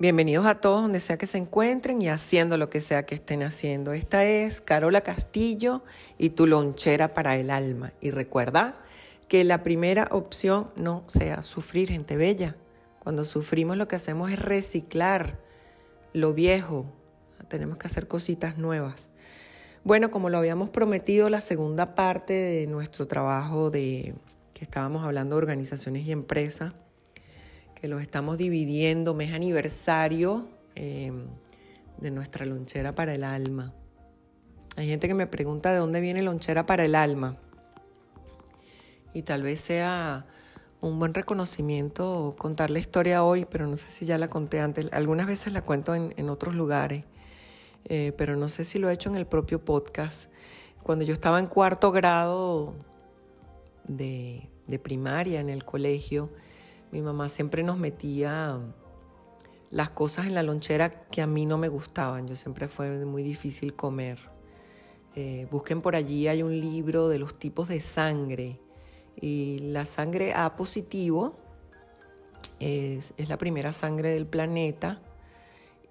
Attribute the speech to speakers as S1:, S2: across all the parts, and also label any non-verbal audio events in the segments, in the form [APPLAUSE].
S1: Bienvenidos a todos donde sea que se encuentren y haciendo lo que sea que estén haciendo. Esta es Carola Castillo y tu lonchera para el alma. Y recuerda que la primera opción no sea sufrir, gente bella. Cuando sufrimos lo que hacemos es reciclar lo viejo. Tenemos que hacer cositas nuevas. Bueno, como lo habíamos prometido, la segunda parte de nuestro trabajo de que estábamos hablando de organizaciones y empresas que los estamos dividiendo, mes aniversario eh, de nuestra lonchera para el alma. Hay gente que me pregunta de dónde viene lonchera para el alma. Y tal vez sea un buen reconocimiento contar la historia hoy, pero no sé si ya la conté antes. Algunas veces la cuento en, otros lugares, eh, pero no sé si lo he hecho en el propio podcast. Cuando yo estaba en cuarto grado de primaria en el colegio, mi mamá siempre nos metía las cosas en la lonchera que a mí no me gustaban. Yo siempre fue muy difícil comer. Eh, busquen por allí, hay un libro de los tipos de sangre. Y la sangre A positivo es, la primera sangre del planeta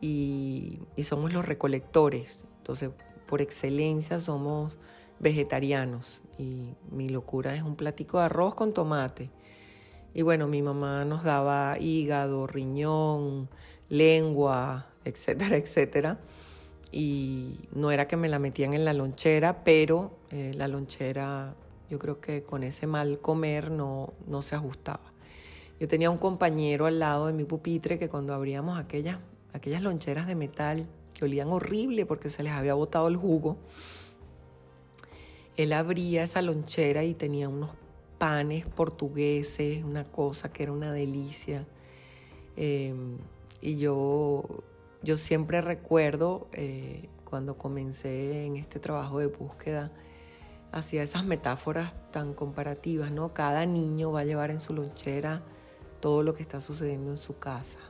S1: y, y somos los recolectores. Entonces, por excelencia somos vegetarianos. Y mi locura es un platico de arroz con tomate y bueno, mi mamá nos daba hígado, riñón, lengua, etcétera, [LAUGHS] etcétera. Y no era que me la metían en la lonchera, pero eh, la lonchera yo creo que con ese mal comer no, no se ajustaba. Yo tenía un compañero al lado de mi pupitre que cuando abríamos aquellas, aquellas loncheras de metal que olían horrible porque se les había botado el jugo, él abría esa lonchera y tenía unos panes portugueses, una cosa que era una delicia. Em, y yo, yo siempre recuerdo eh, cuando comencé en este trabajo de búsqueda, hacía esas metáforas tan comparativas, ¿no? Cada niño va a llevar en su lonchera todo lo que está sucediendo en su casa,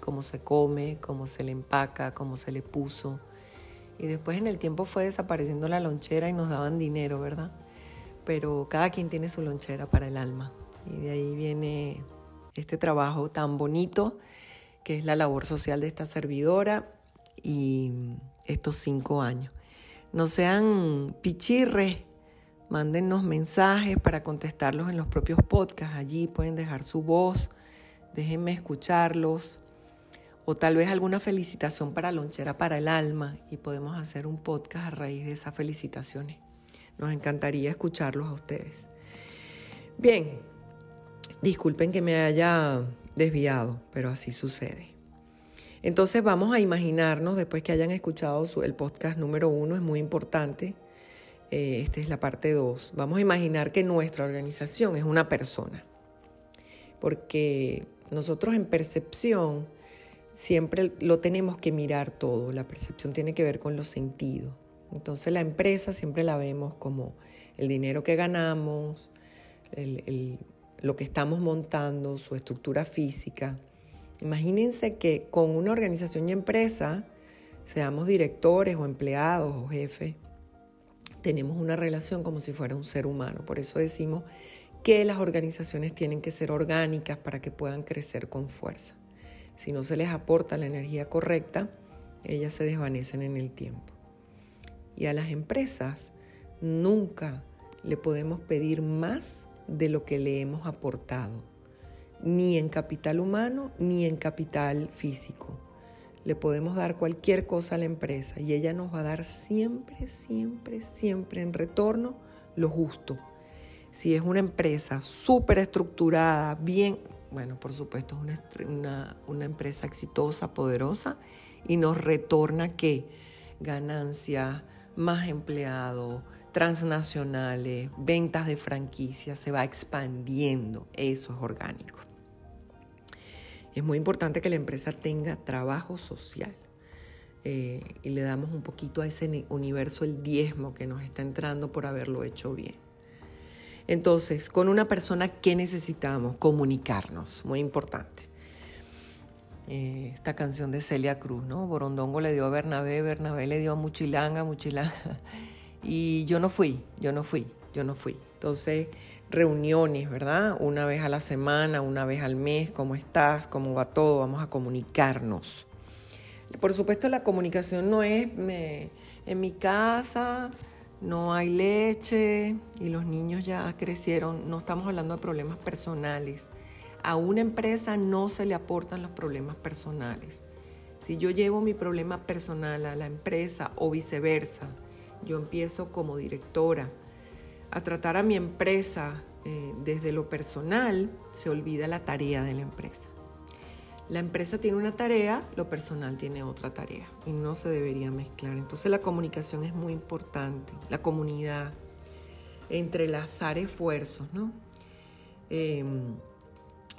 S1: cómo se come, cómo se le empaca, cómo se le puso. Y después en el tiempo fue desapareciendo la lonchera y nos daban dinero, ¿verdad? Pero cada quien tiene su lonchera para el alma. Y de ahí viene este trabajo tan bonito que es la labor social de esta servidora y estos cinco años. No sean pichirres, mándennos mensajes para contestarlos en los propios podcasts. Allí pueden dejar su voz, déjenme escucharlos. O tal vez alguna felicitación para Lonchera para el Alma y podemos hacer un podcast a raíz de esas felicitaciones. Nos encantaría escucharlos a ustedes. Bien, disculpen que me haya desviado, pero así sucede. Entonces vamos a imaginarnos, después que hayan escuchado el podcast número uno, es muy importante, eh, esta es la parte dos, vamos a imaginar que nuestra organización es una persona, porque nosotros en percepción siempre lo tenemos que mirar todo, la percepción tiene que ver con los sentidos. Entonces la empresa siempre la vemos como el dinero que ganamos, lo que estamos montando, su estructura física. Imagínense que con una organización y empresa, seamos directores o empleados o jefes, tenemos una relación como si fuera un ser humano. Por eso decimos que las organizaciones tienen que ser orgánicas para que puedan crecer con fuerza. Si no se les aporta la energía correcta, ellas se desvanecen en el tiempo. Y a las empresas nunca le podemos pedir más de lo que le hemos aportado, ni en capital humano ni en capital físico. Le podemos dar cualquier cosa a la empresa y ella nos va a dar siempre, siempre, siempre en retorno lo justo. Si es una empresa súper estructurada, bien, bueno, por supuesto es una, una, empresa exitosa, poderosa y nos retorna qué? Ganancias, más empleados, transnacionales, ventas de franquicias, se va expandiendo. Eso es orgánico. Es muy importante que la empresa tenga trabajo social. Eh, y le damos un poquito a ese universo el diezmo que nos está entrando por haberlo hecho bien. Entonces, con una persona, ¿qué necesitamos? Comunicarnos, muy importante. Eh, esta canción de Celia Cruz, ¿no? Borondongo le dio a Bernabé, Bernabé le dio a Muchilanga, Muchilanga. [LAUGHS] Y yo no fui, yo no fui, yo no fui. Entonces, reuniones, ¿verdad? Una vez a la semana, una vez al mes, ¿cómo estás? ¿Cómo va todo? Vamos a comunicarnos. Por supuesto, la comunicación no es en mi casa, no hay leche y los niños ya crecieron. No estamos hablando de problemas personales. A una empresa no se le aportan los problemas personales. Si yo llevo mi problema personal a la empresa o viceversa, yo empiezo como directora a tratar a mi empresa eh, desde lo personal, se olvida la tarea de la empresa. La empresa tiene una tarea, lo personal tiene otra tarea y no se debería mezclar. Entonces la comunicación es muy importante, la comunidad, entrelazar esfuerzos, ¿no? Em,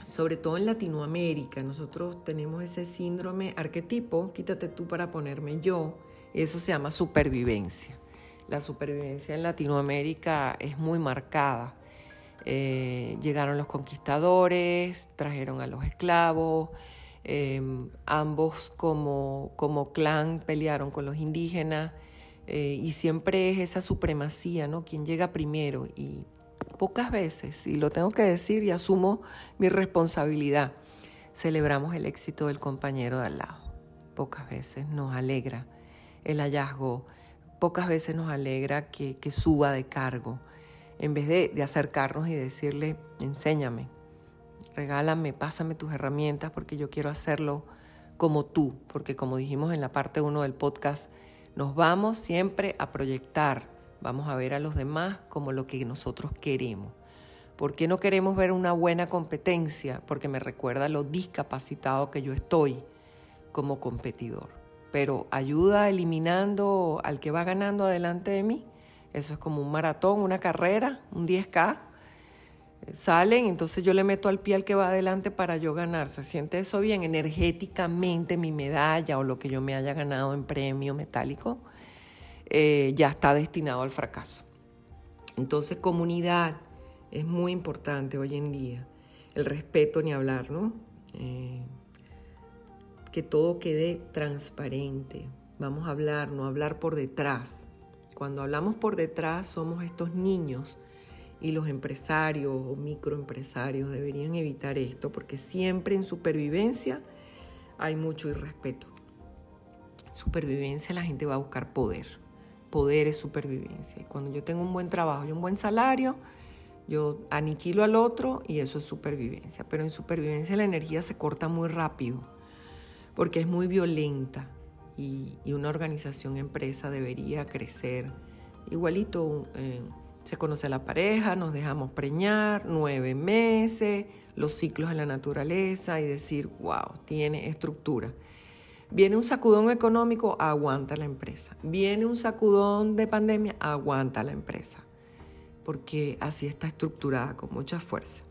S1: sobre todo en Latinoamérica, nosotros tenemos ese síndrome arquetipo, quítate tú para ponerme yo, eso se llama supervivencia. La supervivencia en Latinoamérica es muy marcada. Eh, llegaron los conquistadores, trajeron a los esclavos, Em, ambos como, como clan pelearon con los indígenas eh, y siempre es esa supremacía, ¿no? Quien llega primero y pocas veces, y lo tengo que decir y asumo mi responsabilidad, celebramos el éxito del compañero de al lado. Pocas veces nos alegra el hallazgo, pocas veces nos alegra que, suba de cargo, en vez de, de acercarnos y decirle, enséñame, regálame, pásame tus herramientas porque yo quiero hacerlo como tú, porque como dijimos en la parte 1 del podcast, nos vamos siempre a proyectar, vamos a ver a los demás como lo que nosotros queremos. ¿Por qué no queremos ver una buena competencia? Porque me recuerda lo discapacitado que yo estoy como competidor. Pero ayuda eliminando al que va ganando adelante de mí. Eso es como un maratón, una carrera, un 10K salen, entonces yo le meto al pie al que va adelante para yo ganar. ¿Se siente eso bien? Energéticamente mi medalla o lo que yo me haya ganado en premio metálico eh, ya está destinado al fracaso. Entonces comunidad es muy importante hoy en día. El respeto ni hablar, ¿no? Eh, que todo quede transparente. Vamos a hablar, no hablar por detrás. Cuando hablamos por detrás somos estos niños y los empresarios o microempresarios deberían evitar esto porque siempre en supervivencia hay mucho irrespeto. Supervivencia la gente va a buscar poder. Poder es supervivencia. Y cuando yo tengo un buen trabajo y un buen salario, yo aniquilo al otro y eso es supervivencia. Pero en supervivencia la energía se corta muy rápido porque es muy violenta y, una organización empresa debería crecer igualito. Eh, se conoce la pareja, nos dejamos preñar, nueve meses, los ciclos de la naturaleza y decir, wow, tiene estructura. Viene un sacudón económico, aguanta la empresa. Viene un sacudón de pandemia, aguanta la empresa. Porque así está estructurada, con mucha fuerza,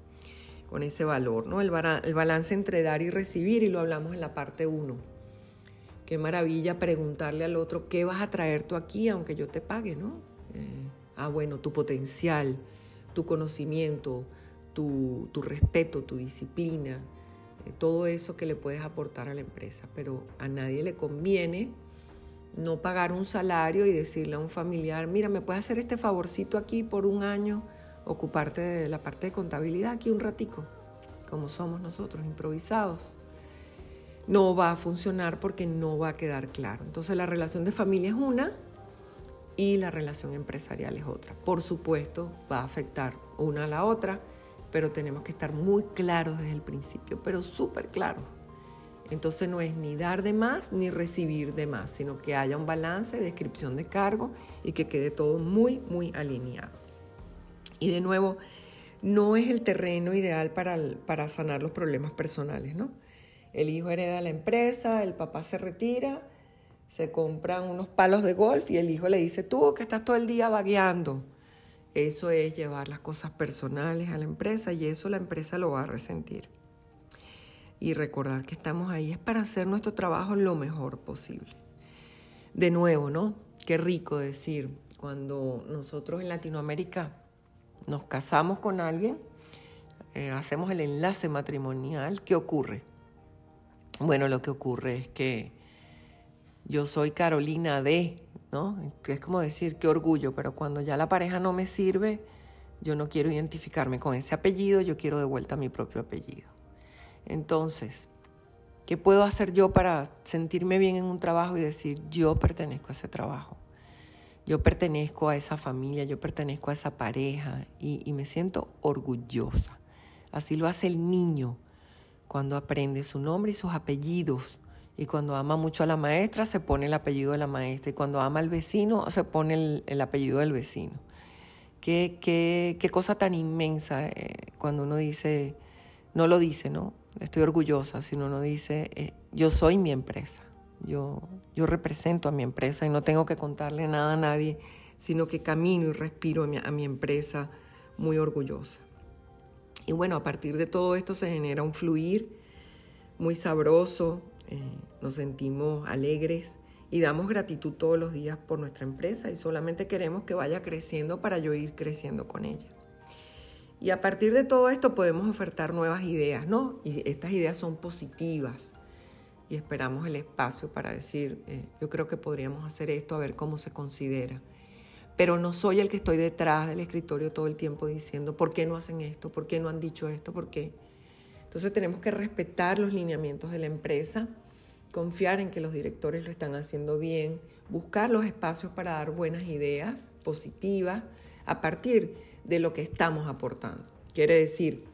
S1: con ese valor, ¿no? El, balance entre dar y recibir, y lo hablamos en la parte 1. Qué maravilla preguntarle al otro, ¿qué vas a traer tú aquí aunque yo te pague, ¿no? Eh, ah, bueno, tu potencial, tu conocimiento, tu, respeto, tu disciplina, todo eso que le puedes aportar a la empresa. Pero a nadie le conviene no pagar un salario y decirle a un familiar, mira, ¿me puedes hacer este favorcito aquí por un año? Ocuparte de la parte de contabilidad aquí un ratico, como somos nosotros, improvisados. No va a funcionar porque no va a quedar claro. Entonces la relación de familia es una, y la relación empresarial es otra. Por supuesto, va a afectar una a la otra, pero tenemos que estar muy claros desde el principio, pero súper claros. Entonces no es ni dar de más ni recibir de más, sino que haya un balance, descripción de cargo y que quede todo muy, muy alineado. Y de nuevo, no es el terreno ideal para, para sanar los problemas personales, ¿no? El hijo hereda la empresa, el papá se retira, se compran unos palos de golf y el hijo le dice, tú que estás todo el día vagueando. Eso es llevar las cosas personales a la empresa y eso la empresa lo va a resentir. Y recordar que estamos ahí es para hacer nuestro trabajo lo mejor posible. De nuevo, ¿no? Qué rico decir, cuando nosotros en Latinoamérica nos casamos con alguien, eh, hacemos el enlace matrimonial, ¿qué ocurre? Bueno, lo que ocurre es que yo soy Carolina D, ¿no? Es como decir, qué orgullo, pero cuando ya la pareja no me sirve, yo no quiero identificarme con ese apellido, yo quiero de vuelta mi propio apellido. Entonces, ¿qué puedo hacer yo para sentirme bien en un trabajo y decir, yo pertenezco a ese trabajo? Yo pertenezco a esa familia, yo pertenezco a esa pareja y, y me siento orgullosa. Así lo hace el niño cuando aprende su nombre y sus apellidos y cuando ama mucho a la maestra, se pone el apellido de la maestra. Y cuando ama al vecino, se pone el, apellido del vecino. Qué, qué, qué cosa tan inmensa eh, cuando uno dice, no lo dice, ¿no? Estoy orgullosa, sino uno dice, eh, yo soy mi empresa. Yo, yo represento a mi empresa y no tengo que contarle nada a nadie, sino que camino y respiro a mi, a mi empresa muy orgullosa. Y bueno, a partir de todo esto se genera un fluir muy sabroso, eh, nos sentimos alegres y damos gratitud todos los días por nuestra empresa y solamente queremos que vaya creciendo para yo ir creciendo con ella. Y a partir de todo esto podemos ofertar nuevas ideas, ¿no? Y estas ideas son positivas y esperamos el espacio para decir, eh, yo creo que podríamos hacer esto, a ver cómo se considera. Pero no soy el que estoy detrás del escritorio todo el tiempo diciendo, ¿por qué no hacen esto? ¿Por qué no han dicho esto? ¿Por qué? Entonces tenemos que respetar los lineamientos de la empresa, confiar en que los directores lo están haciendo bien, buscar los espacios para dar buenas ideas positivas a partir de lo que estamos aportando. Quiere decir,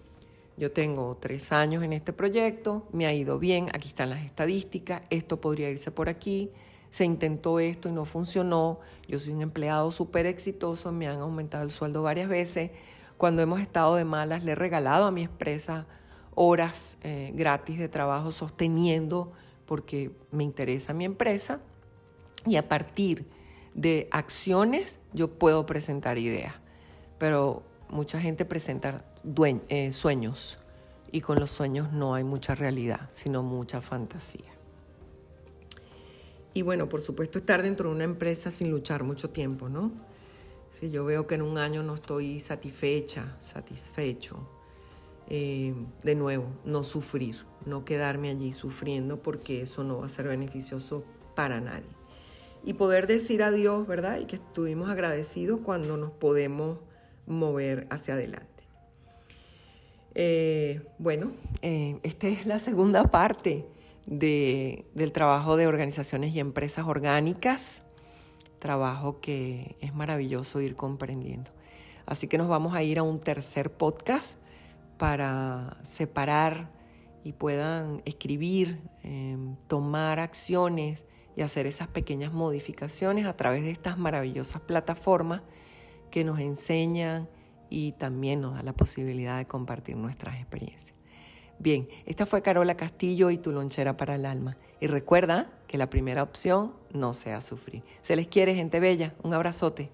S1: yo tengo tres años en este proyecto, me ha ido bien, aquí están las estadísticas, esto podría irse por aquí, se intentó esto y no funcionó, yo soy un empleado súper exitoso, me han aumentado el sueldo varias veces, cuando hemos estado de malas le he regalado a mi empresa horas eh, gratis de trabajo sosteniendo porque me interesa mi empresa y a partir de acciones yo puedo presentar ideas. Pero mucha gente presenta eh, sueños y con los sueños no hay mucha realidad, sino mucha fantasía. Y bueno, por supuesto estar dentro de una empresa sin luchar mucho tiempo, ¿no? Si yo veo que en un año no estoy satisfecha, satisfecho, eh, de nuevo, no sufrir, no quedarme allí sufriendo porque eso no va a ser beneficioso para nadie. Y poder decir adiós, ¿verdad? Y que estuvimos agradecidos cuando nos podemos mover hacia adelante. Eh, bueno, eh, esta es la segunda parte del trabajo de organizaciones y empresas orgánicas, trabajo que es maravilloso ir comprendiendo. Así que nos vamos a ir a un tercer podcast para separar y puedan escribir, em, tomar acciones y hacer esas pequeñas modificaciones a través de estas maravillosas plataformas que nos enseñan y también nos da la posibilidad de compartir nuestras experiencias. Bien, esta fue Carola Castillo y tu lonchera para el alma. Y recuerda que la primera opción no sea sufrir. Se les quiere, gente bella. Un abrazote.